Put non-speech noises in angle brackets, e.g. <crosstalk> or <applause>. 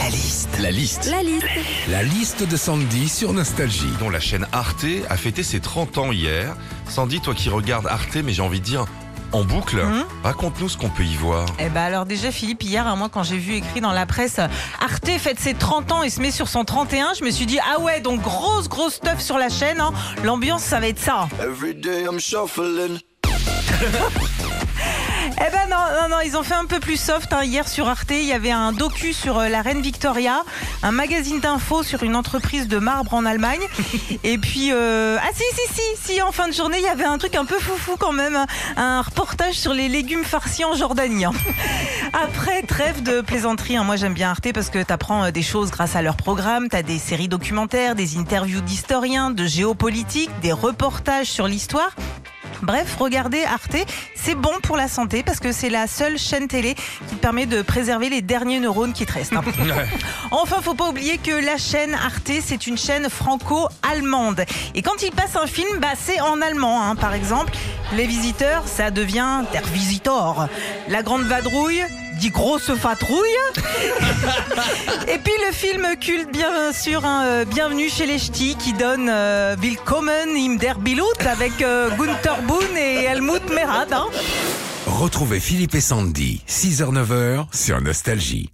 La liste. La liste. La liste. La liste de Sandy sur Nostalgie. dont la chaîne Arte a fêté ses 30 ans hier. Sandy, toi qui regardes Arte, mais j'ai envie de dire en boucle, Mhm. raconte-nous ce qu'on peut y voir. Eh ben alors déjà Philippe hier hein, moi quand j'ai vu écrit dans la presse Arte fête ses 30 ans et se met sur son 31 je me suis dit ah ouais donc grosse grosse stuff sur la chaîne hein. l'ambiance ça va être ça Every day I'm shuffling. <laughs> Eh ben non, non, non, ils ont fait un peu plus soft. hein. Hier sur Arte, il y avait un docu sur euh, la reine Victoria, un magazine d'infos sur une entreprise de marbre en Allemagne. <laughs> Et puis, euh, ah si, si, si, si, en fin de journée, il y avait un truc un peu foufou quand même, hein. un reportage sur les légumes farcis en Jordanie. hein. <laughs> Après, trêve de plaisanterie. hein. Moi, j'aime bien Arte parce que tu apprends des choses grâce à leur programme. Tu as des séries documentaires, des interviews d'historiens, de géopolitique, des reportages sur l'histoire. Bref, regardez Arte, c'est bon pour la santé parce que c'est la seule chaîne télé qui permet de préserver les derniers neurones qui te restent. hein. <laughs> Enfin, faut pas oublier que la chaîne Arte, c'est une chaîne franco-allemande. Et quand il passe un film, bah, c'est en allemand. hein. Par exemple, Les Visiteurs, ça devient Der Visitor. La Grande Vadrouille, Grosse Fatrouille. Et puis le film culte, bien sûr, hein, euh, Bienvenue chez les Ch'tis, qui donne euh, Willkommen im der avec euh, Gunther Boone et Helmut Merad. hein. Retrouvez Philippe et Sandy, 6h-9h sur Nostalgie.